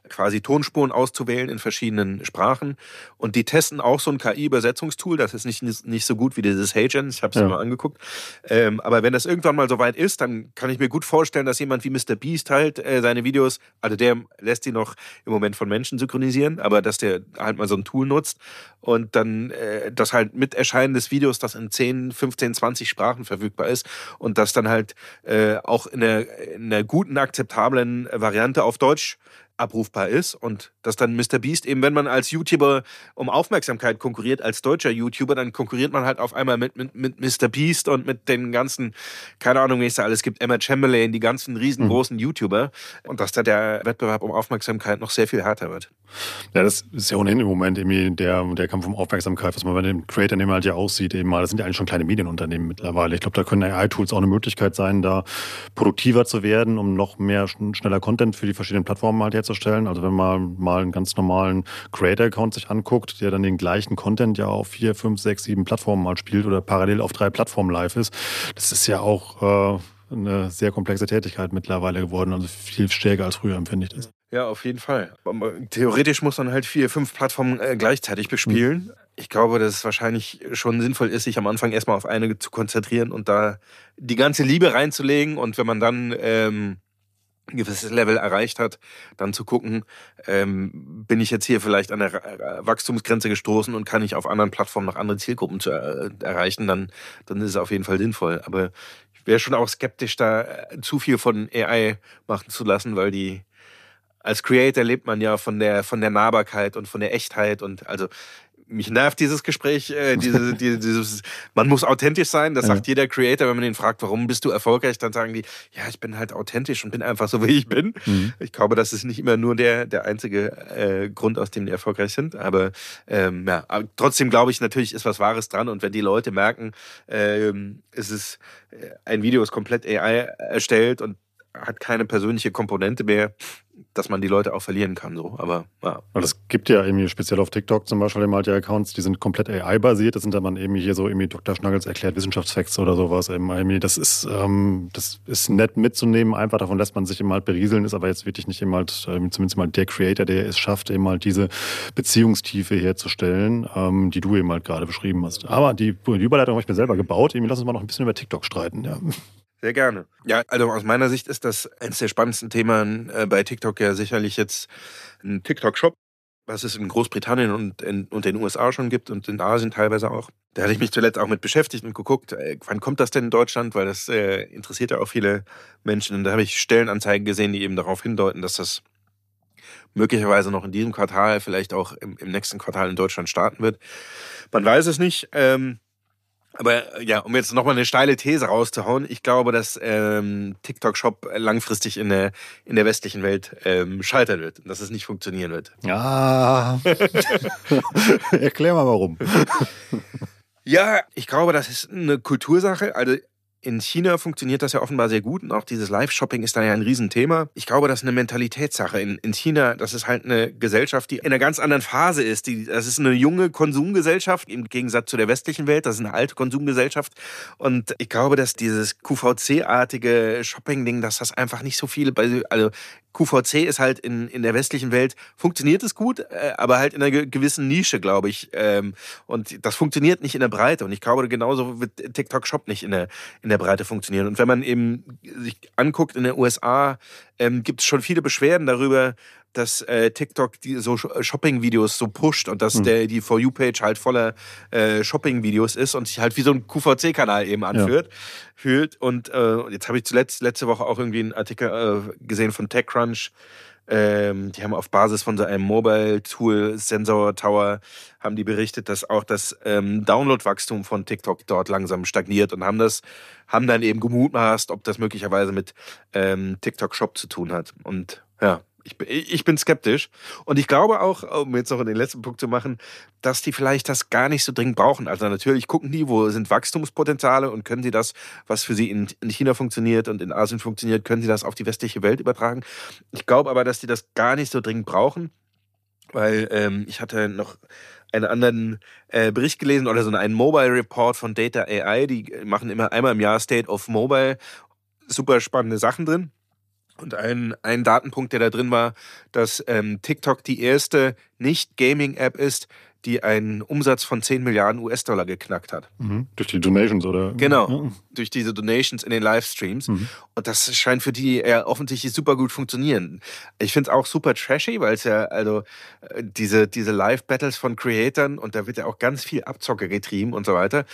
quasi Tonspuren auszuwählen in verschiedenen Sprachen. Und die testen auch so ein KI-Übersetzungstool. Das ist nicht, nicht so gut wie dieses HeyGen. Ich habe es ja. mir mal angeguckt. Ähm, aber wenn das irgendwann mal soweit ist, dann kann ich mir gut vorstellen, dass jemand wie Mr. Beast halt äh, seine Videos, also der lässt die noch im Moment von Menschen synchronisieren, aber dass der halt mal so ein Tool nutzt und dann äh, das halt mit Erscheinen des Videos, das in 10, 15, 20 Sprachen verfügbar ist und das dann halt äh, auch in einer, in einer guten, akzeptablen Variante auf Deutsch abrufbar ist und dass dann Mr. Beast eben, wenn man als YouTuber um Aufmerksamkeit konkurriert, als deutscher YouTuber, dann konkurriert man halt auf einmal mit, mit, mit Mr. Beast und mit den ganzen, keine Ahnung, wie es da alles gibt, Emma Chamberlain, die ganzen riesengroßen mhm. YouTuber und dass da der Wettbewerb um Aufmerksamkeit noch sehr viel härter wird. Ja, das ist ja ohnehin im Moment irgendwie der, der Kampf um Aufmerksamkeit, was man bei den Creators eben halt ja aussieht, eben mal, das sind ja eigentlich schon kleine Medienunternehmen mittlerweile. Ich glaube, da können AI-Tools auch eine Möglichkeit sein, da produktiver zu werden, um noch mehr schneller Content für die verschiedenen Plattformen halt herzustellen. Also wenn man mal einen ganz normalen Creator-Account sich anguckt, der dann den gleichen Content ja auf vier, fünf, sechs, sieben Plattformen mal spielt oder parallel auf drei Plattformen live ist, das ist ja auch äh, eine sehr komplexe Tätigkeit mittlerweile geworden. Also viel stärker als früher empfinde ich das. Ja, auf jeden Fall. Theoretisch muss man halt vier, fünf Plattformen äh, gleichzeitig bespielen. Mhm. Ich glaube, dass es wahrscheinlich schon sinnvoll ist, sich am Anfang erstmal auf eine zu konzentrieren und da die ganze Liebe reinzulegen. Und wenn man dann ähm, ein gewisses Level erreicht hat, dann zu gucken, ähm, bin ich jetzt hier vielleicht an der Wachstumsgrenze gestoßen und kann ich auf anderen Plattformen noch andere Zielgruppen zu äh, erreichen, dann, dann ist es auf jeden Fall sinnvoll. Aber ich wäre schon auch skeptisch, da äh, zu viel von AI machen zu lassen, weil die als Creator lebt man ja von der von der Nahbarkeit und von der Echtheit und also mich nervt dieses Gespräch, äh, diese, <laughs> die, dieses, man muss authentisch sein. Das ja. sagt jeder Creator, wenn man ihn fragt, warum bist du erfolgreich, dann sagen die, ja, ich bin halt authentisch und bin einfach so, wie ich bin. Mhm. Ich glaube, das ist nicht immer nur der, der einzige äh, Grund, aus dem die erfolgreich sind. Aber ähm, ja, aber trotzdem glaube ich, natürlich ist was Wahres dran. Und wenn die Leute merken, ähm, es ist äh, ein Video ist komplett AI erstellt und hat keine persönliche Komponente mehr, dass man die Leute auch verlieren kann. So. Aber ja. Weil es gibt ja irgendwie speziell auf TikTok zum Beispiel eben ja Accounts, die sind komplett AI-basiert. Das sind dann eben hier so irgendwie Dr. Schnuggles erklärt Wissenschaftsfacts oder sowas. Eben, das ist, ähm, das ist nett mitzunehmen. Einfach davon lässt man sich eben halt berieseln, ist aber jetzt wirklich nicht eben halt, ähm, zumindest mal der Creator, der es schafft, eben halt diese Beziehungstiefe herzustellen, ähm, die du eben halt gerade beschrieben hast. Aber die, die Überleitung habe ich mir selber gebaut. Irgendwie lass uns mal noch ein bisschen über TikTok streiten. Ja. Sehr gerne. Ja, also aus meiner Sicht ist das eines der spannendsten Themen äh, bei TikTok ja sicherlich jetzt ein TikTok-Shop, was es in Großbritannien und in und den USA schon gibt und in Asien teilweise auch. Da hatte ich mich zuletzt auch mit beschäftigt und geguckt, äh, wann kommt das denn in Deutschland, weil das äh, interessiert ja auch viele Menschen. Und da habe ich Stellenanzeigen gesehen, die eben darauf hindeuten, dass das möglicherweise noch in diesem Quartal, vielleicht auch im, im nächsten Quartal in Deutschland starten wird. Man weiß es nicht. Ähm, aber äh, ja, um jetzt nochmal eine steile These rauszuhauen, ich glaube, dass ähm, TikTok-Shop langfristig in der, in der westlichen Welt ähm, scheitern wird und dass es nicht funktionieren wird. Ja. <laughs> Erklär mal warum. ja, ich glaube, das ist eine Kultursache. Also in China funktioniert das ja offenbar sehr gut und auch dieses Live-Shopping ist da ja ein Riesenthema. Ich glaube, das ist eine Mentalitätssache. In, in China, das ist halt eine Gesellschaft, die in einer ganz anderen Phase ist. Die, das ist eine junge Konsumgesellschaft im Gegensatz zu der westlichen Welt. Das ist eine alte Konsumgesellschaft. Und ich glaube, dass dieses QVC-artige Shopping-Ding, dass das einfach nicht so viele, also QVC ist halt in, in der westlichen Welt, funktioniert es gut, äh, aber halt in einer gewissen Nische, glaube ich. Ähm, und das funktioniert nicht in der Breite. Und ich glaube, genauso wird TikTok Shop nicht in der, in der Breite funktionieren. Und wenn man eben sich anguckt, in den USA ähm, gibt es schon viele Beschwerden darüber, dass äh, TikTok die so Shopping-Videos so pusht und dass mhm. der, die For You-Page halt voller äh, Shopping-Videos ist und sich halt wie so ein QVC-Kanal eben anfühlt. Ja. Fühlt. Und äh, jetzt habe ich zuletzt letzte Woche auch irgendwie einen Artikel äh, gesehen von TechCrunch. Ähm, die haben auf Basis von so einem Mobile-Tool, Sensor Tower, haben die berichtet, dass auch das ähm, Download-Wachstum von TikTok dort langsam stagniert und haben das, haben dann eben gemutmaßt, ob das möglicherweise mit ähm, TikTok Shop zu tun hat. Und ja, ich, ich bin skeptisch. Und ich glaube auch, um jetzt noch den letzten Punkt zu machen, dass die vielleicht das gar nicht so dringend brauchen. Also natürlich gucken die, wo sind Wachstumspotenziale und können sie das, was für sie in, China funktioniert und in Asien funktioniert, können sie das auf die westliche Welt übertragen. Ich glaube aber, dass die das gar nicht so dringend brauchen, weil ähm, ich hatte noch einen anderen äh, Bericht gelesen oder so einen Mobile Report von Data AI. Die machen immer einmal im Jahr State of Mobile. Super spannende Sachen drin. Und ein, ein Datenpunkt, der da drin war, dass ähm, TikTok die erste Nicht-Gaming-App ist, die einen Umsatz von 10 Milliarden US-Dollar geknackt hat. Mhm. Durch die Donations, oder? Genau, ja. durch diese Donations in den Livestreams. Mhm. Und das scheint für die ja offensichtlich super gut funktionieren. Ich finde es auch super trashy, weil es ja, also äh, diese, diese Live-Battles von Creatern und da wird ja auch ganz viel Abzocke getrieben und so weiter.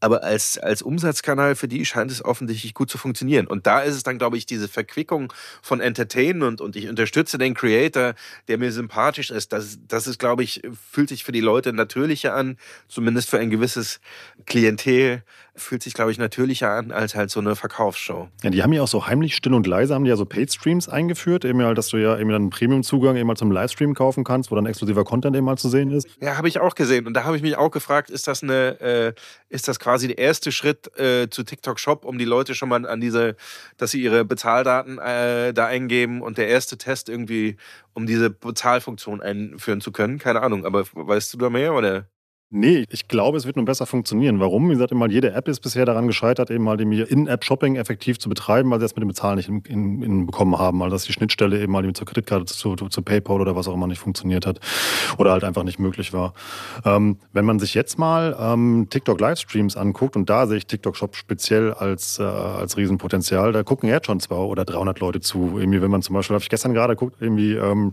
Aber als, als Umsatzkanal für die scheint es offensichtlich gut zu funktionieren. Und da ist es dann, glaube ich, diese Verquickung von Entertainment und ich unterstütze den Creator, der mir sympathisch ist. Das, das ist, glaube ich, fühlt sich für die Leute natürlicher an, zumindest für ein gewisses Klientel fühlt sich, glaube ich, natürlicher an als halt so eine Verkaufsshow. Ja, die haben ja auch so heimlich still und leise, haben die ja so Paid-Streams eingeführt, eben halt, dass du ja eben dann einen Premium-Zugang eben mal zum Livestream kaufen kannst, wo dann exklusiver Content eben mal zu sehen ist. Ja, habe ich auch gesehen. Und da habe ich mich auch gefragt, ist das eine, äh, ist das quasi der erste Schritt äh, zu TikTok Shop, um die Leute schon mal an diese, dass sie ihre Bezahldaten äh, da eingeben und der erste Test irgendwie, um diese Bezahlfunktion einführen zu können? Keine Ahnung, aber weißt du da mehr oder? Nee, ich glaube, es wird nur besser funktionieren. Warum? Wie gesagt, immer jede App ist bisher daran gescheitert, eben mal In-App-Shopping effektiv zu betreiben, weil sie das mit dem Bezahlen nicht hinbekommen haben. Also dass die Schnittstelle eben mal zur Kreditkarte, zu, zu, PayPal oder was auch immer nicht funktioniert hat oder halt einfach nicht möglich war. Ähm, wenn man sich jetzt mal ähm, TikTok-Livestreams anguckt und da sehe ich TikTok-Shop speziell als, äh, als Riesenpotenzial, da gucken jetzt schon zwei oder 300 Leute zu. Irgendwie, wenn man zum Beispiel, habe ich gestern gerade geguckt, irgendwie, ähm,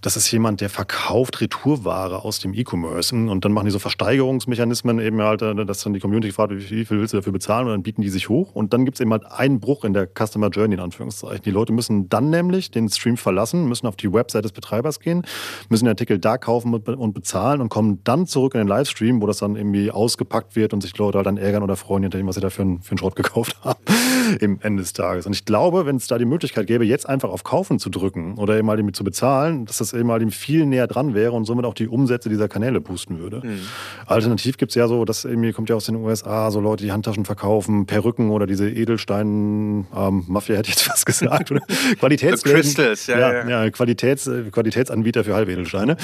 das ist jemand, der verkauft Retourware aus dem E-Commerce und dann machen die so Versteigerungsmechanismen eben halt, äh, dass dann die Community fragt, wie viel willst du dafür bezahlen und dann bieten die sich hoch. Und dann gibt es eben halt einen Bruch in der Customer Journey, in Anführungszeichen. Die Leute müssen dann nämlich den Stream verlassen, müssen auf die Website des Betreibers gehen, müssen den Artikel da kaufen und bezahlen und kommen dann zurück in den Livestream, wo das dann irgendwie ausgepackt wird und sich Leute halt dann ärgern oder freuen hinter dem, was sie da für einen, für einen Schrott gekauft haben <laughs> im Ende des Tages. Und ich glaube, wenn es da die Möglichkeit gäbe, jetzt einfach auf Kaufen zu drücken oder eben halt zu bezahlen, dass das eben halt viel näher dran wäre und somit auch die Umsätze dieser Kanäle boosten würde. Mhm. Alternativ gibt es ja so, das irgendwie kommt ja aus den USA, so Leute, die Handtaschen verkaufen, Perücken oder diese Edelstein-Mafia, ähm, hätte ich jetzt <laughs> was gesagt. <laughs> Qualitäts Crystals, ja, ja, ja. ja Qualitäts, Qualitätsanbieter für Halbedelsteine.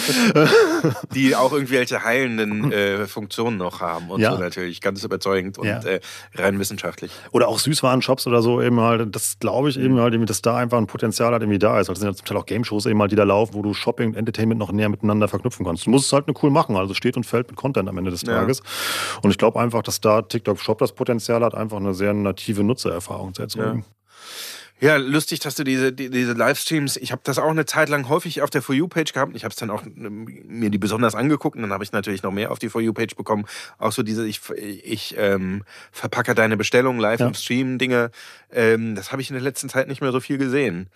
<laughs> die auch irgendwelche heilenden äh, Funktionen noch haben und ja. so natürlich. Ganz überzeugend und äh, rein wissenschaftlich. Oder auch Süßwarenshops oder so eben halt. Das glaube ich eben mhm. halt, dass da einfach ein Potenzial halt irgendwie da ist. Also das sind ja zum Teil auch Game-Shows eben halt, die da laufen, wo du Shopping und Entertainment noch näher miteinander verknüpfen kannst. Du musst es halt nur cool machen. Also steht und fällt mit Content am Ende des Tages. Ja. Und ich glaube einfach, dass da TikTok Shop das Potenzial hat, einfach eine sehr native Nutzererfahrung zu erzeugen. Ja. Lustig, dass du diese, die, diese Livestreams, ich habe das auch eine Zeit lang häufig auf der For You-Page gehabt. Ich habe es dann auch ähm, mir die besonders angeguckt und dann habe ich natürlich noch mehr auf die For You-Page bekommen. Auch so diese, ich, ich ähm, verpacke deine Bestellung live ja. im Stream Dinge. Ähm, das habe ich in der letzten Zeit nicht mehr so viel gesehen.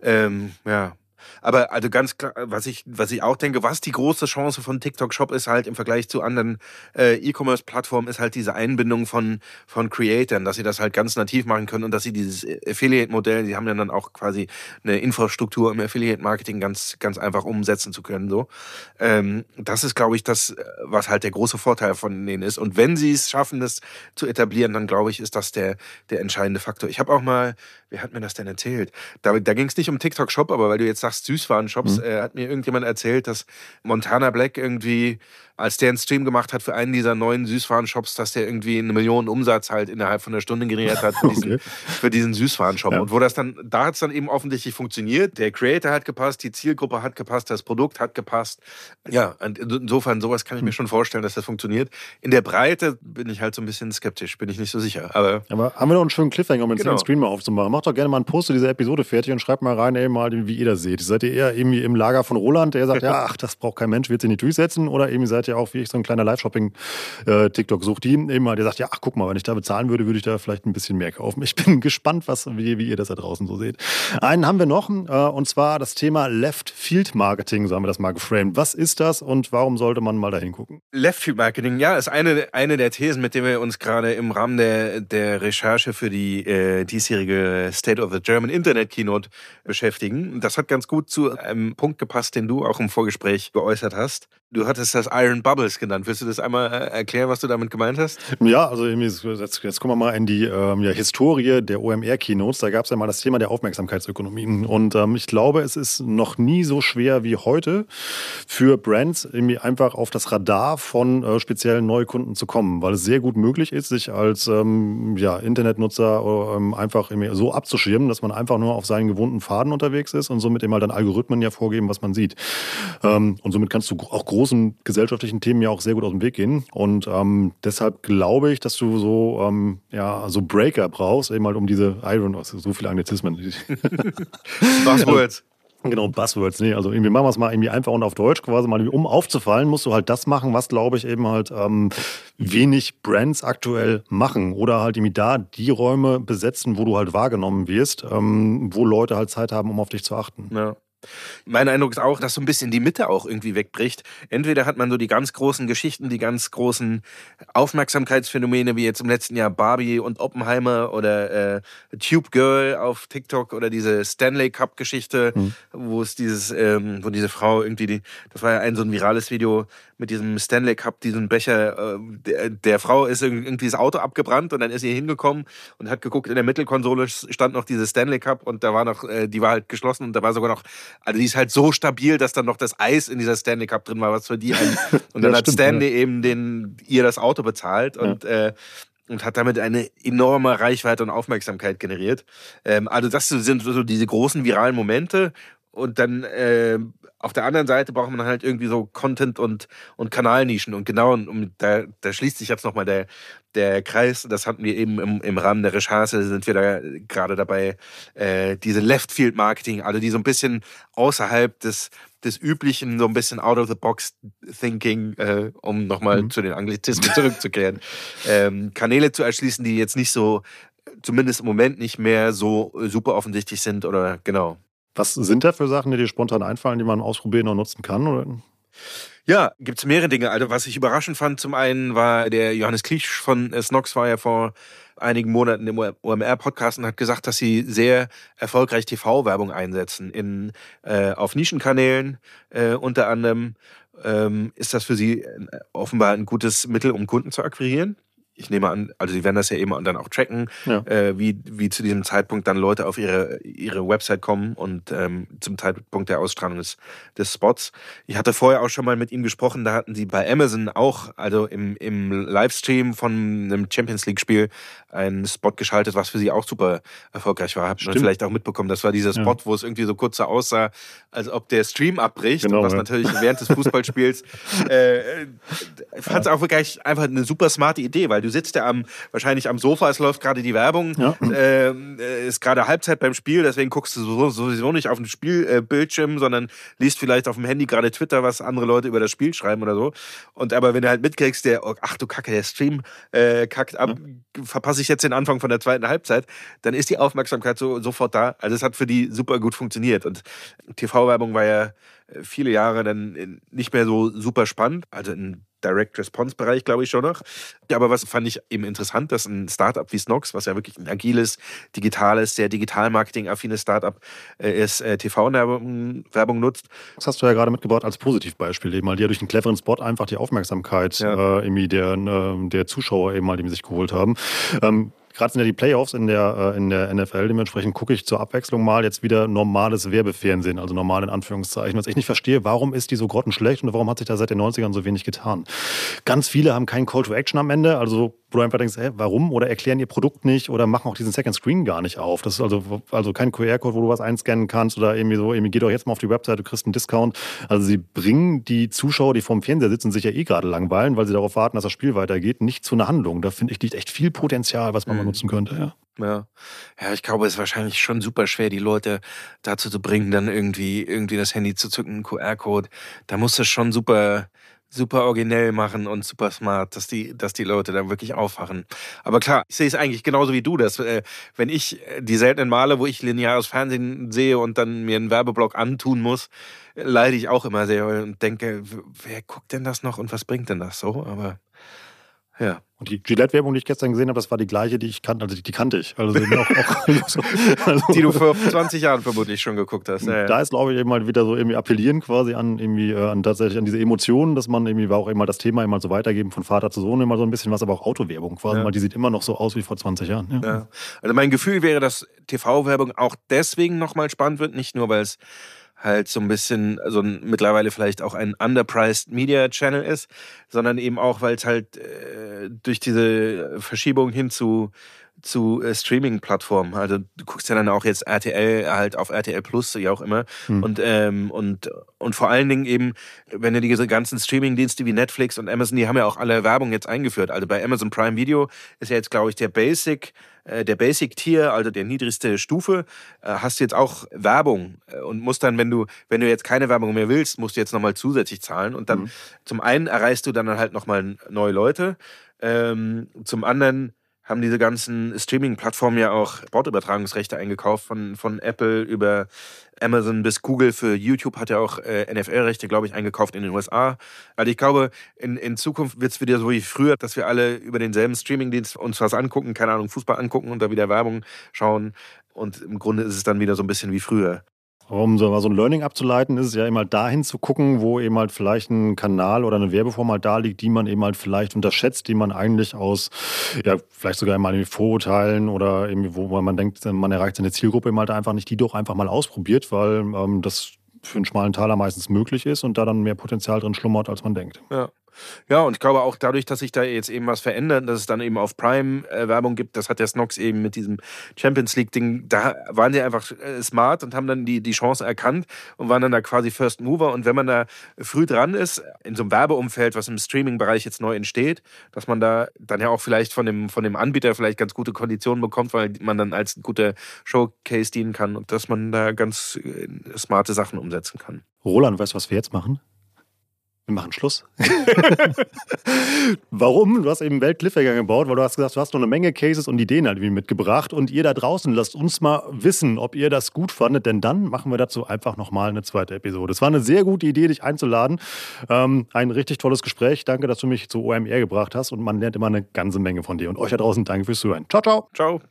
Ähm, ja, aber also ganz klar, was ich, was ich auch denke, was die große Chance von TikTok Shop ist halt im Vergleich zu anderen äh, E-Commerce-Plattformen, ist halt diese Einbindung von, von Creatern, dass sie das halt ganz nativ machen können und dass sie dieses Affiliate-Modell, die haben ja dann auch quasi eine Infrastruktur im Affiliate-Marketing ganz, ganz einfach umsetzen zu können. So. Ähm, das ist, glaube ich, das, was halt der große Vorteil von denen ist. Und wenn sie es schaffen, das zu etablieren, dann glaube ich, ist das der, der entscheidende Faktor. Ich habe auch mal, wer hat mir das denn erzählt? Da, da ging es nicht um TikTok Shop, aber weil du jetzt sagst, Süßwarenshops, mhm. äh, hat mir irgendjemand erzählt, dass Montana Black irgendwie als der einen Stream gemacht hat für einen dieser neuen Süßwarenshops, dass der irgendwie eine Million Umsatz halt innerhalb von einer Stunde generiert hat für <laughs> diesen, okay. für diesen Süßwarenshop. Ja. Und wo das dann, da hat es dann eben offensichtlich funktioniert. Der Creator hat gepasst, die Zielgruppe hat gepasst, das Produkt hat gepasst. Ja, insofern, sowas kann ich mir hm. schon vorstellen, dass das funktioniert. In der Breite bin ich halt so ein bisschen skeptisch, bin ich nicht so sicher. Aber, Aber haben wir noch einen schönen Cliffhanger, um jetzt genau. den Stream mal aufzumachen. Macht doch gerne mal einen Post zu dieser Episode fertig und schreibt mal rein, ey, mal, wie ihr das seht. Seid ihr eher irgendwie im Lager von Roland, der sagt, ja, <laughs> ach, das braucht kein Mensch, wird sie nicht durchsetzen? Oder eben seid ihr auch wie ich so ein kleiner Live-Shopping-TikTok äh, sucht, die eben mal, der sagt, ja, ach, guck mal, wenn ich da bezahlen würde, würde ich da vielleicht ein bisschen mehr kaufen. Ich bin <laughs> gespannt, was, wie, wie ihr das da draußen so seht. Einen haben wir noch, äh, und zwar das Thema Left-Field-Marketing, so haben wir das mal geframed. Was ist das und warum sollte man mal da hingucken? Left-Field-Marketing, ja, ist eine, eine der Thesen, mit denen wir uns gerade im Rahmen der, der Recherche für die äh, diesjährige State of the German Internet Keynote beschäftigen. Das hat ganz gut zu einem Punkt gepasst, den du auch im Vorgespräch geäußert hast. Du hattest das Iron Iron Bubbles genannt. Willst du das einmal äh, erklären, was du damit gemeint hast? Ja, also jetzt, jetzt kommen wir mal in die ähm, ja, Historie der OMR-Keynotes. Da gab es ja mal das Thema der Aufmerksamkeitsökonomien. Und ähm, ich glaube, es ist noch nie so schwer wie heute für Brands irgendwie einfach auf das Radar von äh, speziellen Neukunden zu kommen, weil es sehr gut möglich ist, sich als ähm, ja, Internetnutzer ähm, einfach so abzuschirmen, dass man einfach nur auf seinen gewohnten Faden unterwegs ist und somit eben halt dann Algorithmen ja vorgeben, was man sieht. Ähm, und somit kannst du auch großen gesellschaftlichen Themen ja auch sehr gut aus dem Weg gehen. Und ähm, deshalb glaube ich, dass du so, ähm, ja, so Breaker brauchst, eben halt um diese Iron, also so viele Anglizismen. <laughs> Buzzwords. Genau, Buzzwords, nee, also irgendwie machen wir es mal irgendwie einfach und auf Deutsch quasi mal, um aufzufallen, musst du halt das machen, was glaube ich eben halt ähm, wenig Brands aktuell machen oder halt irgendwie da die Räume besetzen, wo du halt wahrgenommen wirst, ähm, wo Leute halt Zeit haben, um auf dich zu achten. Ja. Mein Eindruck ist auch, dass so ein bisschen die Mitte auch irgendwie wegbricht. Entweder hat man so die ganz großen Geschichten, die ganz großen Aufmerksamkeitsphänomene, wie jetzt im letzten Jahr Barbie und Oppenheimer oder äh, Tube Girl auf TikTok oder diese Stanley Cup Geschichte, mhm. wo es dieses, ähm, wo diese Frau irgendwie, die, das war ja ein so ein virales Video mit diesem Stanley Cup, diesen Becher, äh, der, der Frau ist irgendwie das Auto abgebrannt und dann ist sie hingekommen und hat geguckt, in der Mittelkonsole stand noch diese Stanley Cup und da war noch, äh, die war halt geschlossen und da war sogar noch also die ist halt so stabil, dass dann noch das Eis in dieser Stanley Cup drin war, was für die ein, <laughs> Und dann ja, hat stimmt, Stanley ja. eben den, ihr das Auto bezahlt und, ja. äh, und hat damit eine enorme Reichweite und Aufmerksamkeit generiert. Ähm, also das sind so diese großen viralen Momente. Und dann äh, auf der anderen Seite braucht man halt irgendwie so Content und, und Kanalnischen. Und genau, und da, da schließt sich jetzt nochmal der, der Kreis, das hatten wir eben im, im Rahmen der Recherche, sind wir da gerade dabei, äh, diese Left-Field-Marketing, also die so ein bisschen außerhalb des, des üblichen, so ein bisschen out-of-the-box-Thinking, äh, um nochmal mhm. zu den Anglizismen <laughs> zurückzukehren, ähm, Kanäle zu erschließen, die jetzt nicht so, zumindest im Moment nicht mehr so super offensichtlich sind oder genau. Was sind da für Sachen, die dir spontan einfallen, die man ausprobieren und nutzen kann? Oder? Ja, gibt es mehrere Dinge. Also was ich überraschend fand, zum einen war der Johannes Kliesch von äh, Snox war ja vor einigen Monaten im OMR-Podcast und hat gesagt, dass sie sehr erfolgreich TV-Werbung einsetzen in, äh, auf Nischenkanälen äh, unter anderem. Ähm, ist das für sie äh, offenbar ein gutes Mittel, um Kunden zu akquirieren? Ich nehme an, also sie werden das ja eben dann auch tracken, ja. äh, wie, wie zu diesem Zeitpunkt dann Leute auf ihre, ihre Website kommen und ähm, zum Zeitpunkt der Ausstrahlung des, des Spots. Ich hatte vorher auch schon mal mit ihm gesprochen, da hatten sie bei Amazon auch, also im, im Livestream von einem Champions League-Spiel, einen Spot geschaltet, was für sie auch super erfolgreich war. Habt ihr vielleicht auch mitbekommen. Das war dieser Spot, ja. wo es irgendwie so kurz so aussah, als ob der Stream abbricht, genau, was ja. natürlich während des Fußballspiels <laughs> äh, äh fand es auch wirklich einfach eine super smarte Idee, weil du sitzt ja am, wahrscheinlich am Sofa, es läuft gerade die Werbung, ja. Ähm, äh, ist gerade Halbzeit beim Spiel, deswegen guckst du sowieso nicht auf den Spielbildschirm, äh, sondern liest vielleicht auf dem Handy gerade Twitter, was andere Leute über das Spiel schreiben oder so. Und aber wenn du halt mitkriegst, der, oh, ach du Kacke, der Stream äh, kackt ab, ja. verpasse ich jetzt den Anfang von der zweiten Halbzeit, dann ist die Aufmerksamkeit so, sofort da. Also es hat für die super gut funktioniert. Und TV-Werbung war ja viele Jahre dann nicht mehr so super spannend. Also in Direct Response Bereich, glaube ich schon noch. Aber was fand ich eben interessant, dass ein Startup wie Snox, was ja wirklich ein agiles, digitales, sehr digital-marketing-affines Startup äh, ist, äh, TV-Werbung nutzt. Das hast du ja gerade mitgebracht als Positivbeispiel eben mal, die ja durch einen cleveren Spot einfach die Aufmerksamkeit ja. äh, irgendwie der, äh, der Zuschauer eben mal, die sich geholt haben. Ähm, Gerade sind ja die Playoffs in der, äh, in der NFL. Dementsprechend gucke ich zur Abwechslung mal jetzt wieder normales Werbefernsehen, also normal in Anführungszeichen. Was ich nicht verstehe, warum ist die so grottenschlecht und warum hat sich da seit den 90ern so wenig getan? Ganz viele haben keinen Call to Action am Ende, also wo du einfach denkst, hä, warum? Oder erklären ihr Produkt nicht oder machen auch diesen Second Screen gar nicht auf. Das ist also, also kein QR-Code, wo du was einscannen kannst oder irgendwie so, irgendwie geh doch jetzt mal auf die Website, du kriegst einen Discount. Also sie bringen die Zuschauer, die vorm Fernseher sitzen, sich ja eh gerade langweilen, weil sie darauf warten, dass das Spiel weitergeht, nicht zu einer Handlung. Da finde ich, liegt echt viel Potenzial, was man mhm. mal nutzen könnte, ja. Ja. ja, ich glaube, es ist wahrscheinlich schon super schwer, die Leute dazu zu bringen, dann irgendwie, irgendwie das Handy zu zücken, QR-Code. Da muss es schon super, super originell machen und super smart, dass die, dass die Leute dann wirklich aufwachen. Aber klar, ich sehe es eigentlich genauso wie du, dass äh, wenn ich äh, die seltenen Male, wo ich lineares Fernsehen sehe und dann mir einen Werbeblock antun muss, leide ich auch immer sehr und denke, wer guckt denn das noch und was bringt denn das so? Aber Ja. Und die Gillette-Werbung, die ich gestern gesehen habe, das war die gleiche, die ich kannte, also die, die kannte ich. Also, auch, auch <laughs> so, also die du vor 20 Jahren vermutlich schon geguckt hast. Ja, da ist, glaube ich, eben mal wieder so irgendwie appellieren quasi an irgendwie äh, an tatsächlich an diese Emotionen, dass man irgendwie war auch immer das Thema immer so weitergeben von Vater zu Sohn immer so ein bisschen was, aber auch Autowerbung quasi, ja. weil die sieht immer noch so aus wie vor 20 Jahren. Ja. Also mein Gefühl wäre, dass TV-Werbung auch deswegen nochmal spannend wird, nicht nur weil es halt so ein bisschen, also mittlerweile vielleicht auch ein underpriced Media Channel ist, sondern eben auch, weil es halt äh, durch diese Verschiebung hin zu zu äh, Streaming-Plattformen. Also du guckst ja dann auch jetzt RTL halt auf RTL Plus, ja auch immer. Hm. Und, ähm, und, und vor allen Dingen eben, wenn du diese ganzen Streaming-Dienste wie Netflix und Amazon, die haben ja auch alle Werbung jetzt eingeführt. Also bei Amazon Prime Video ist ja jetzt, glaube ich, der Basic, äh, der Basic-Tier, also der niedrigste Stufe, äh, hast du jetzt auch Werbung äh, und musst dann, wenn du, wenn du jetzt keine Werbung mehr willst, musst du jetzt nochmal zusätzlich zahlen. Und dann hm. zum einen erreichst du dann halt nochmal neue Leute. Ähm, zum anderen haben diese ganzen Streaming-Plattformen ja auch Sportübertragungsrechte eingekauft, von, von Apple über Amazon bis Google. Für YouTube hat ja auch äh, NFL-Rechte, glaube ich, eingekauft in den USA. Also ich glaube, in, in Zukunft wird es wieder so wie früher, dass wir alle über denselben Streaming-Dienst uns was angucken, keine Ahnung, Fußball angucken und da wieder Werbung schauen. Und im Grunde ist es dann wieder so ein bisschen wie früher. Um so, so ein Learning abzuleiten, ist es ja immer halt dahin zu gucken, wo eben halt vielleicht ein Kanal oder eine Werbeform halt da liegt, die man eben halt vielleicht unterschätzt, die man eigentlich aus, ja, vielleicht sogar mal Vorurteilen oder irgendwie, wo man denkt, man erreicht seine Zielgruppe eben halt einfach nicht, die doch einfach mal ausprobiert, weil ähm, das für einen schmalen Taler meistens möglich ist und da dann mehr Potenzial drin schlummert, als man denkt. Ja. Ja, und ich glaube auch dadurch, dass sich da jetzt eben was verändert, dass es dann eben auf Prime äh, Werbung gibt, das hat der Snox eben mit diesem Champions League Ding, da waren die einfach äh, smart und haben dann die, die Chance erkannt und waren dann da quasi First Mover. Und wenn man da früh dran ist, in so einem Werbeumfeld, was im Streaming-Bereich jetzt neu entsteht, dass man da dann ja auch vielleicht von dem, von dem Anbieter vielleicht ganz gute Konditionen bekommt, weil man dann als guter Showcase dienen kann und dass man da ganz äh, smarte Sachen umsetzen kann. Roland, weißt du, was wir jetzt machen? Wir machen Schluss. <laughs> Warum? Du hast eben Welt-Cliffhanger gebaut, weil du hast gesagt, du hast noch eine Menge Cases und Ideen halt mitgebracht. Und ihr da draußen, lasst uns mal wissen, ob ihr das gut fandet, denn dann machen wir dazu einfach nochmal eine zweite Episode. Es war eine sehr gute Idee, dich einzuladen. Ähm, ein richtig tolles Gespräch. Danke, dass du mich zu OMR gebracht hast und man lernt immer eine ganze Menge von dir. Und euch da draußen danke fürs Zuhören. Ciao, ciao. Ciao.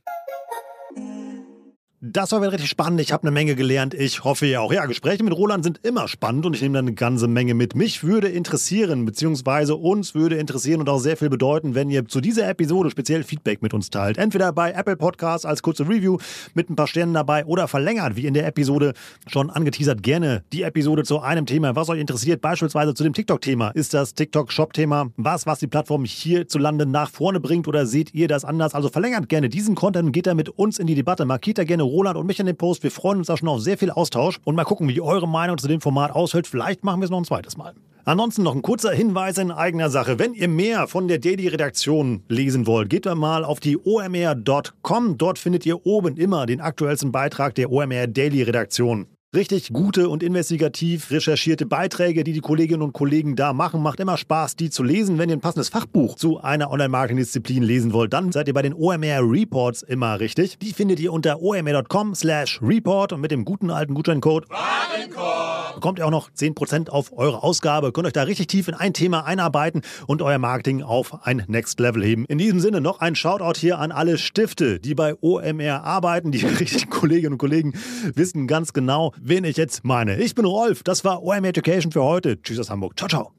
Das war wieder richtig spannend. Ich habe eine Menge gelernt. Ich hoffe ja auch. Ja, Gespräche mit Roland sind immer spannend und ich nehme da eine ganze Menge mit. Mich würde interessieren, beziehungsweise uns würde interessieren und auch sehr viel bedeuten, wenn ihr zu dieser Episode speziell Feedback mit uns teilt. Entweder bei Apple Podcasts als kurze Review mit ein paar Sternen dabei oder verlängert, wie in der Episode schon angeteasert, gerne die Episode zu einem Thema, was euch interessiert. Beispielsweise zu dem TikTok-Thema. Ist das TikTok-Shop-Thema was, was die Plattform hierzulande nach vorne bringt oder seht ihr das anders? Also verlängert gerne diesen Content und geht da mit uns in die Debatte. Markiert da gerne Roland und mich in den Post. Wir freuen uns da schon auf sehr viel Austausch und mal gucken, wie eure Meinung zu dem Format aushält. Vielleicht machen wir es noch ein zweites Mal. Ansonsten noch ein kurzer Hinweis in eigener Sache. Wenn ihr mehr von der Daily-Redaktion lesen wollt, geht dann mal auf die omr.com. Dort findet ihr oben immer den aktuellsten Beitrag der OMR Daily-Redaktion. Richtig gute und investigativ recherchierte Beiträge, die die Kolleginnen und Kollegen da machen. Macht immer Spaß, die zu lesen. Wenn ihr ein passendes Fachbuch zu einer Online-Marketing-Disziplin lesen wollt, dann seid ihr bei den OMR Reports immer richtig. Die findet ihr unter omr.com slash report und mit dem guten alten Gutscheincode Warenkorb bekommt ihr auch noch 10% auf eure Ausgabe. Könnt euch da richtig tief in ein Thema einarbeiten und euer Marketing auf ein Next Level heben. In diesem Sinne noch ein Shoutout hier an alle Stifte, die bei OMR arbeiten. Die <laughs> richtigen Kolleginnen und Kollegen wissen ganz genau, wen ich jetzt meine. Ich bin Rolf, das war OM Education für heute. Tschüss aus Hamburg. Ciao, ciao.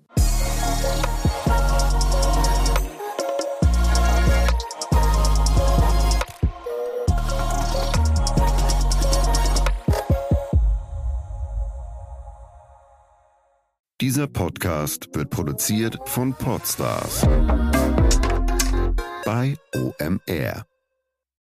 Dieser Podcast wird produziert von Podstars bei OMR.